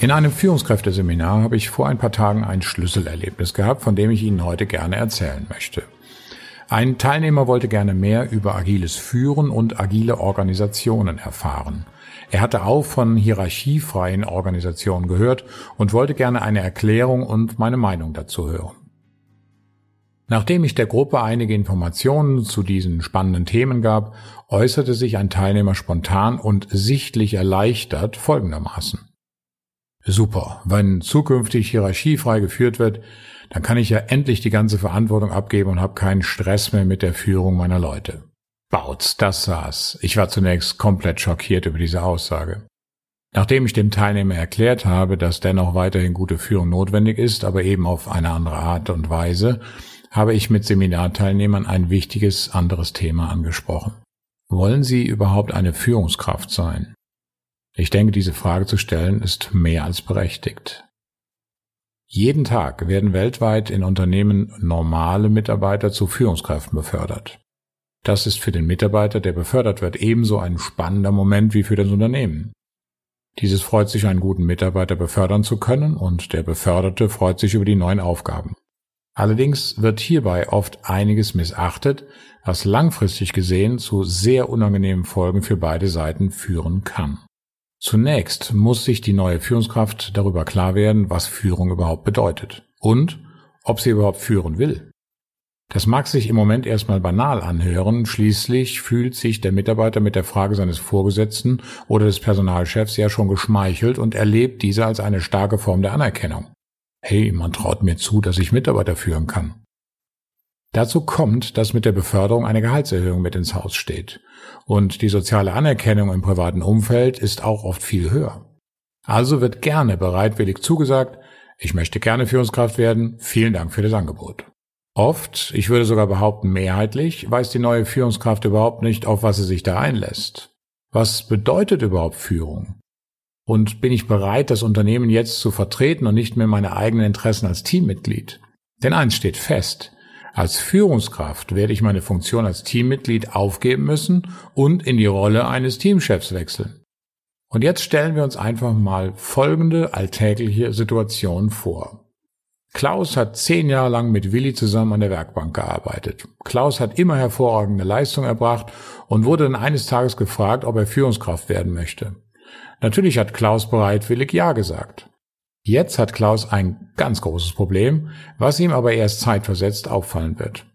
In einem Führungskräfteseminar habe ich vor ein paar Tagen ein Schlüsselerlebnis gehabt, von dem ich Ihnen heute gerne erzählen möchte. Ein Teilnehmer wollte gerne mehr über agiles Führen und agile Organisationen erfahren. Er hatte auch von hierarchiefreien Organisationen gehört und wollte gerne eine Erklärung und meine Meinung dazu hören. Nachdem ich der Gruppe einige Informationen zu diesen spannenden Themen gab, äußerte sich ein Teilnehmer spontan und sichtlich erleichtert folgendermaßen. Super. Wenn zukünftig hierarchiefrei geführt wird, dann kann ich ja endlich die ganze Verantwortung abgeben und habe keinen Stress mehr mit der Führung meiner Leute. Bautz, das saß. Ich war zunächst komplett schockiert über diese Aussage. Nachdem ich dem Teilnehmer erklärt habe, dass dennoch weiterhin gute Führung notwendig ist, aber eben auf eine andere Art und Weise, habe ich mit Seminarteilnehmern ein wichtiges anderes Thema angesprochen. Wollen Sie überhaupt eine Führungskraft sein? Ich denke, diese Frage zu stellen ist mehr als berechtigt. Jeden Tag werden weltweit in Unternehmen normale Mitarbeiter zu Führungskräften befördert. Das ist für den Mitarbeiter, der befördert wird, ebenso ein spannender Moment wie für das Unternehmen. Dieses freut sich, einen guten Mitarbeiter befördern zu können und der Beförderte freut sich über die neuen Aufgaben. Allerdings wird hierbei oft einiges missachtet, was langfristig gesehen zu sehr unangenehmen Folgen für beide Seiten führen kann. Zunächst muss sich die neue Führungskraft darüber klar werden, was Führung überhaupt bedeutet und ob sie überhaupt führen will. Das mag sich im Moment erstmal banal anhören, schließlich fühlt sich der Mitarbeiter mit der Frage seines Vorgesetzten oder des Personalchefs ja schon geschmeichelt und erlebt diese als eine starke Form der Anerkennung. Hey, man traut mir zu, dass ich Mitarbeiter führen kann. Dazu kommt, dass mit der Beförderung eine Gehaltserhöhung mit ins Haus steht. Und die soziale Anerkennung im privaten Umfeld ist auch oft viel höher. Also wird gerne bereitwillig zugesagt, ich möchte gerne Führungskraft werden, vielen Dank für das Angebot. Oft, ich würde sogar behaupten mehrheitlich, weiß die neue Führungskraft überhaupt nicht, auf was sie sich da einlässt. Was bedeutet überhaupt Führung? Und bin ich bereit, das Unternehmen jetzt zu vertreten und nicht mehr meine eigenen Interessen als Teammitglied? Denn eins steht fest, als Führungskraft werde ich meine Funktion als Teammitglied aufgeben müssen und in die Rolle eines Teamchefs wechseln. Und jetzt stellen wir uns einfach mal folgende alltägliche Situation vor. Klaus hat zehn Jahre lang mit Willi zusammen an der Werkbank gearbeitet. Klaus hat immer hervorragende Leistung erbracht und wurde dann eines Tages gefragt, ob er Führungskraft werden möchte. Natürlich hat Klaus bereitwillig Ja gesagt. Jetzt hat Klaus ein ganz großes Problem, was ihm aber erst zeitversetzt auffallen wird.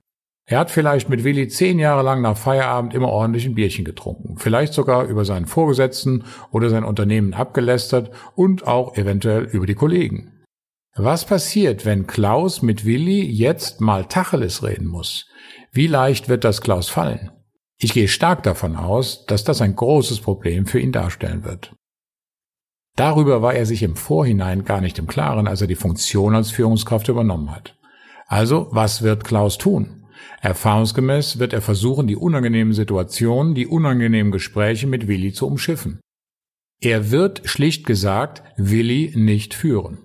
Er hat vielleicht mit Willi zehn Jahre lang nach Feierabend immer ordentlich ein Bierchen getrunken, vielleicht sogar über seinen Vorgesetzten oder sein Unternehmen abgelästert und auch eventuell über die Kollegen. Was passiert, wenn Klaus mit Willi jetzt mal Tacheles reden muss? Wie leicht wird das Klaus fallen? Ich gehe stark davon aus, dass das ein großes Problem für ihn darstellen wird. Darüber war er sich im Vorhinein gar nicht im Klaren, als er die Funktion als Führungskraft übernommen hat. Also, was wird Klaus tun? Erfahrungsgemäß wird er versuchen, die unangenehmen Situationen, die unangenehmen Gespräche mit Willi zu umschiffen. Er wird schlicht gesagt Willi nicht führen.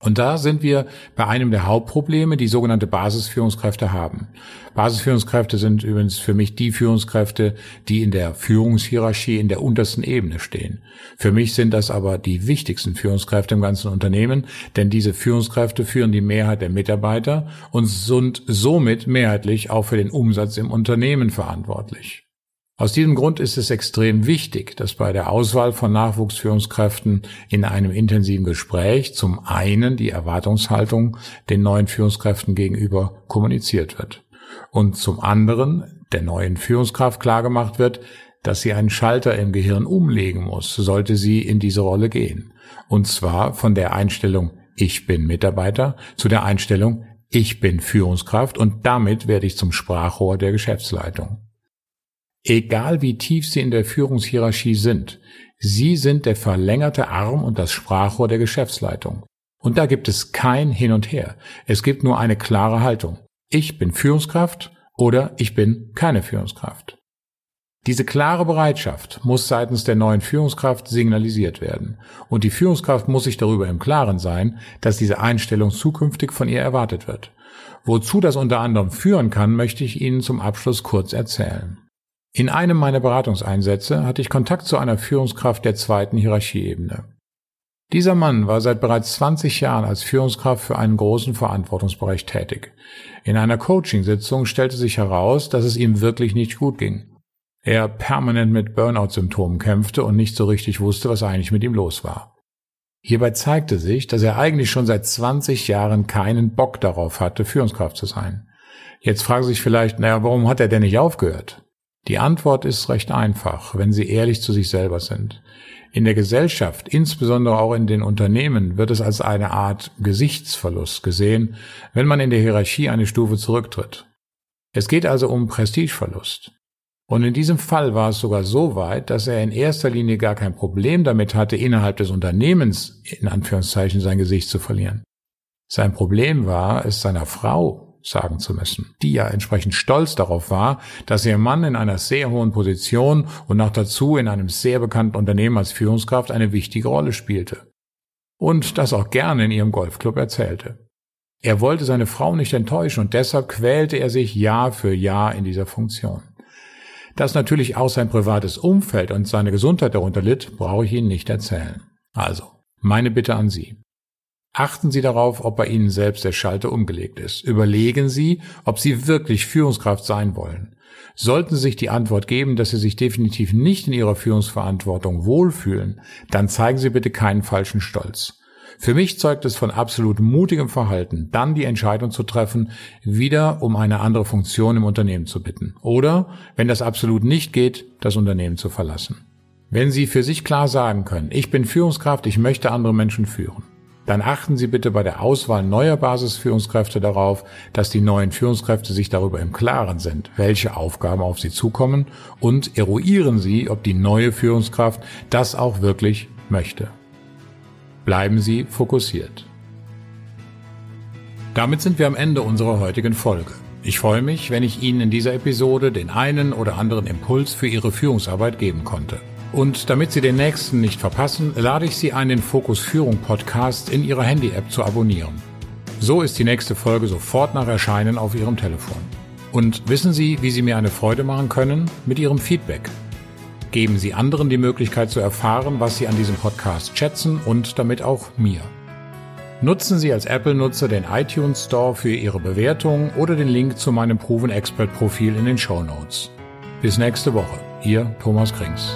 Und da sind wir bei einem der Hauptprobleme, die sogenannte Basisführungskräfte haben. Basisführungskräfte sind übrigens für mich die Führungskräfte, die in der Führungshierarchie in der untersten Ebene stehen. Für mich sind das aber die wichtigsten Führungskräfte im ganzen Unternehmen, denn diese Führungskräfte führen die Mehrheit der Mitarbeiter und sind somit mehrheitlich auch für den Umsatz im Unternehmen verantwortlich. Aus diesem Grund ist es extrem wichtig, dass bei der Auswahl von Nachwuchsführungskräften in einem intensiven Gespräch zum einen die Erwartungshaltung den neuen Führungskräften gegenüber kommuniziert wird und zum anderen der neuen Führungskraft klargemacht wird, dass sie einen Schalter im Gehirn umlegen muss, sollte sie in diese Rolle gehen. Und zwar von der Einstellung ich bin Mitarbeiter zu der Einstellung ich bin Führungskraft und damit werde ich zum Sprachrohr der Geschäftsleitung. Egal wie tief Sie in der Führungshierarchie sind, Sie sind der verlängerte Arm und das Sprachrohr der Geschäftsleitung. Und da gibt es kein Hin und Her. Es gibt nur eine klare Haltung. Ich bin Führungskraft oder ich bin keine Führungskraft. Diese klare Bereitschaft muss seitens der neuen Führungskraft signalisiert werden. Und die Führungskraft muss sich darüber im Klaren sein, dass diese Einstellung zukünftig von ihr erwartet wird. Wozu das unter anderem führen kann, möchte ich Ihnen zum Abschluss kurz erzählen. In einem meiner Beratungseinsätze hatte ich Kontakt zu einer Führungskraft der zweiten Hierarchieebene. Dieser Mann war seit bereits 20 Jahren als Führungskraft für einen großen Verantwortungsbereich tätig. In einer Coaching-Sitzung stellte sich heraus, dass es ihm wirklich nicht gut ging. Er permanent mit Burnout-Symptomen kämpfte und nicht so richtig wusste, was eigentlich mit ihm los war. Hierbei zeigte sich, dass er eigentlich schon seit 20 Jahren keinen Bock darauf hatte, Führungskraft zu sein. Jetzt fragen Sie sich vielleicht, naja, warum hat er denn nicht aufgehört? Die Antwort ist recht einfach, wenn Sie ehrlich zu sich selber sind. In der Gesellschaft, insbesondere auch in den Unternehmen, wird es als eine Art Gesichtsverlust gesehen, wenn man in der Hierarchie eine Stufe zurücktritt. Es geht also um Prestigeverlust. Und in diesem Fall war es sogar so weit, dass er in erster Linie gar kein Problem damit hatte, innerhalb des Unternehmens in Anführungszeichen sein Gesicht zu verlieren. Sein Problem war, es seiner Frau sagen zu müssen, die ja entsprechend stolz darauf war, dass ihr Mann in einer sehr hohen Position und noch dazu in einem sehr bekannten Unternehmen als Führungskraft eine wichtige Rolle spielte. Und das auch gerne in ihrem Golfclub erzählte. Er wollte seine Frau nicht enttäuschen und deshalb quälte er sich Jahr für Jahr in dieser Funktion. Dass natürlich auch sein privates Umfeld und seine Gesundheit darunter litt, brauche ich Ihnen nicht erzählen. Also, meine Bitte an Sie. Achten Sie darauf, ob bei Ihnen selbst der Schalter umgelegt ist. Überlegen Sie, ob Sie wirklich Führungskraft sein wollen. Sollten Sie sich die Antwort geben, dass Sie sich definitiv nicht in Ihrer Führungsverantwortung wohlfühlen, dann zeigen Sie bitte keinen falschen Stolz. Für mich zeugt es von absolut mutigem Verhalten, dann die Entscheidung zu treffen, wieder um eine andere Funktion im Unternehmen zu bitten. Oder, wenn das absolut nicht geht, das Unternehmen zu verlassen. Wenn Sie für sich klar sagen können, ich bin Führungskraft, ich möchte andere Menschen führen, dann achten Sie bitte bei der Auswahl neuer Basisführungskräfte darauf, dass die neuen Führungskräfte sich darüber im Klaren sind, welche Aufgaben auf sie zukommen und eruieren Sie, ob die neue Führungskraft das auch wirklich möchte. Bleiben Sie fokussiert. Damit sind wir am Ende unserer heutigen Folge. Ich freue mich, wenn ich Ihnen in dieser Episode den einen oder anderen Impuls für Ihre Führungsarbeit geben konnte. Und damit Sie den nächsten nicht verpassen, lade ich Sie ein, den Fokus Führung Podcast in Ihrer Handy-App zu abonnieren. So ist die nächste Folge sofort nach Erscheinen auf Ihrem Telefon. Und wissen Sie, wie Sie mir eine Freude machen können? Mit Ihrem Feedback. Geben Sie anderen die Möglichkeit zu erfahren, was Sie an diesem Podcast schätzen und damit auch mir. Nutzen Sie als Apple-Nutzer den iTunes Store für Ihre Bewertung oder den Link zu meinem Proven Expert Profil in den Show Notes. Bis nächste Woche. Ihr Thomas Krings.